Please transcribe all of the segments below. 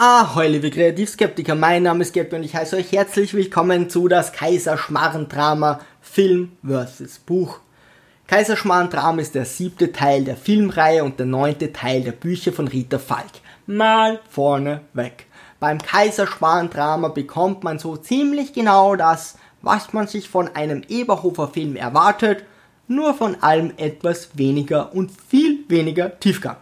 Ahoi, liebe Kreativskeptiker, mein Name ist Gabby und ich heiße euch herzlich willkommen zu das Kaiserschmarren-Drama Film vs. Buch. Kaiserschmarren-Drama ist der siebte Teil der Filmreihe und der neunte Teil der Bücher von Rita Falk. Mal vorne weg. Beim Kaiserschmarren-Drama bekommt man so ziemlich genau das, was man sich von einem Eberhofer-Film erwartet, nur von allem etwas weniger und viel weniger Tiefgang.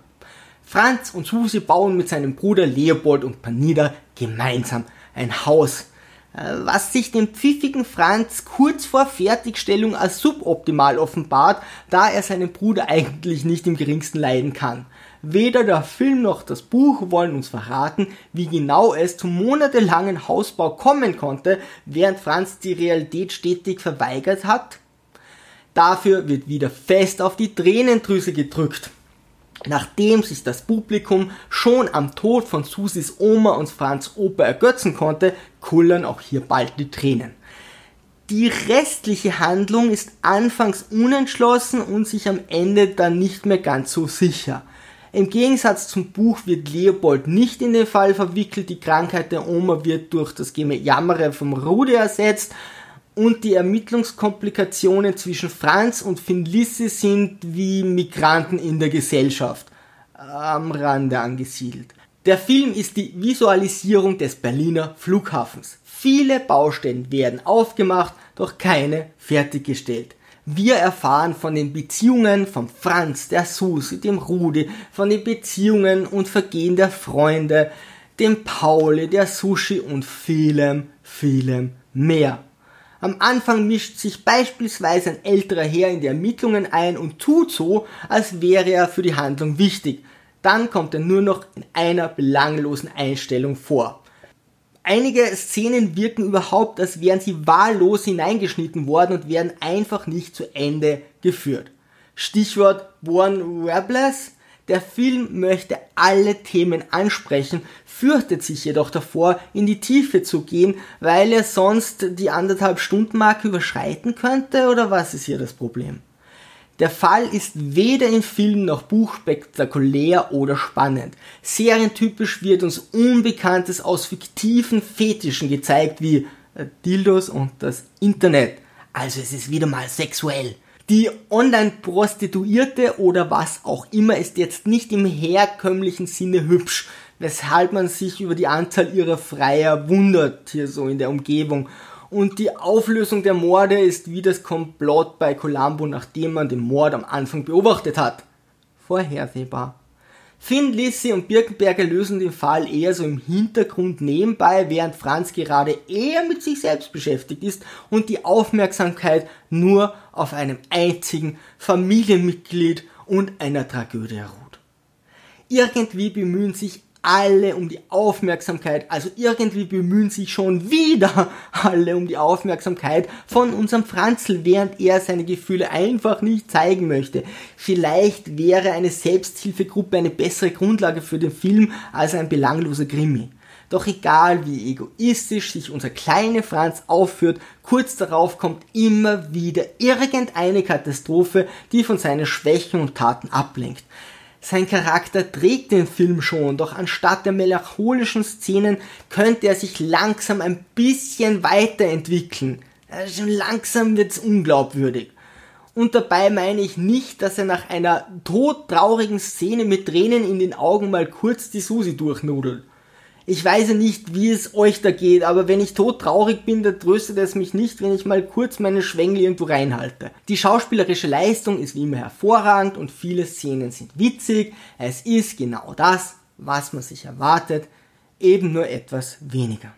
Franz und Susi bauen mit seinem Bruder Leopold und Panida gemeinsam ein Haus, äh, was sich dem pfiffigen Franz kurz vor Fertigstellung als suboptimal offenbart, da er seinen Bruder eigentlich nicht im geringsten leiden kann. Weder der Film noch das Buch wollen uns verraten, wie genau es zum monatelangen Hausbau kommen konnte, während Franz die Realität stetig verweigert hat. Dafür wird wieder fest auf die Tränendrüse gedrückt. Nachdem sich das Publikum schon am Tod von Susis Oma und Franz Opa ergötzen konnte, kullern auch hier bald die Tränen. Die restliche Handlung ist anfangs unentschlossen und sich am Ende dann nicht mehr ganz so sicher. Im Gegensatz zum Buch wird Leopold nicht in den Fall verwickelt, die Krankheit der Oma wird durch das Gejammere vom Rudi ersetzt und die Ermittlungskomplikationen zwischen Franz und Finlisse sind wie Migranten in der Gesellschaft am Rande angesiedelt. Der Film ist die Visualisierung des Berliner Flughafens. Viele Baustellen werden aufgemacht, doch keine fertiggestellt. Wir erfahren von den Beziehungen von Franz, der Susi, dem Rudi, von den Beziehungen und Vergehen der Freunde, dem Pauli, der Sushi und vielem, vielem mehr. Am Anfang mischt sich beispielsweise ein älterer Herr in die Ermittlungen ein und tut so, als wäre er für die Handlung wichtig. Dann kommt er nur noch in einer belanglosen Einstellung vor. Einige Szenen wirken überhaupt, als wären sie wahllos hineingeschnitten worden und werden einfach nicht zu Ende geführt. Stichwort Born Webless der Film möchte alle Themen ansprechen, fürchtet sich jedoch davor, in die Tiefe zu gehen, weil er sonst die anderthalb Stunden Marke überschreiten könnte oder was ist hier das Problem? Der Fall ist weder in Film noch Buch spektakulär oder spannend. Serientypisch wird uns Unbekanntes aus fiktiven Fetischen gezeigt, wie äh, Dildos und das Internet. Also es ist wieder mal sexuell. Die Online-Prostituierte oder was auch immer ist jetzt nicht im herkömmlichen Sinne hübsch, weshalb man sich über die Anzahl ihrer Freier wundert hier so in der Umgebung. Und die Auflösung der Morde ist wie das Komplott bei Columbo, nachdem man den Mord am Anfang beobachtet hat. Vorhersehbar. Finn, Lissy und Birkenberger lösen den Fall eher so im Hintergrund nebenbei, während Franz gerade eher mit sich selbst beschäftigt ist und die Aufmerksamkeit nur auf einem einzigen Familienmitglied und einer Tragödie ruht. Irgendwie bemühen sich alle um die Aufmerksamkeit, also irgendwie bemühen sich schon wieder alle um die Aufmerksamkeit von unserem Franzl, während er seine Gefühle einfach nicht zeigen möchte. Vielleicht wäre eine Selbsthilfegruppe eine bessere Grundlage für den Film als ein belangloser Krimi. Doch egal wie egoistisch sich unser kleiner Franz aufführt, kurz darauf kommt immer wieder irgendeine Katastrophe, die von seinen Schwächen und Taten ablenkt. Sein Charakter trägt den Film schon, doch anstatt der melancholischen Szenen könnte er sich langsam ein bisschen weiterentwickeln. Schon langsam wird's unglaubwürdig. Und dabei meine ich nicht, dass er nach einer todtraurigen Szene mit Tränen in den Augen mal kurz die Susi durchnudelt. Ich weiß ja nicht, wie es euch da geht, aber wenn ich todtraurig bin, dann tröstet es mich nicht, wenn ich mal kurz meine Schwengel irgendwo reinhalte. Die schauspielerische Leistung ist wie immer hervorragend und viele Szenen sind witzig. Es ist genau das, was man sich erwartet, eben nur etwas weniger.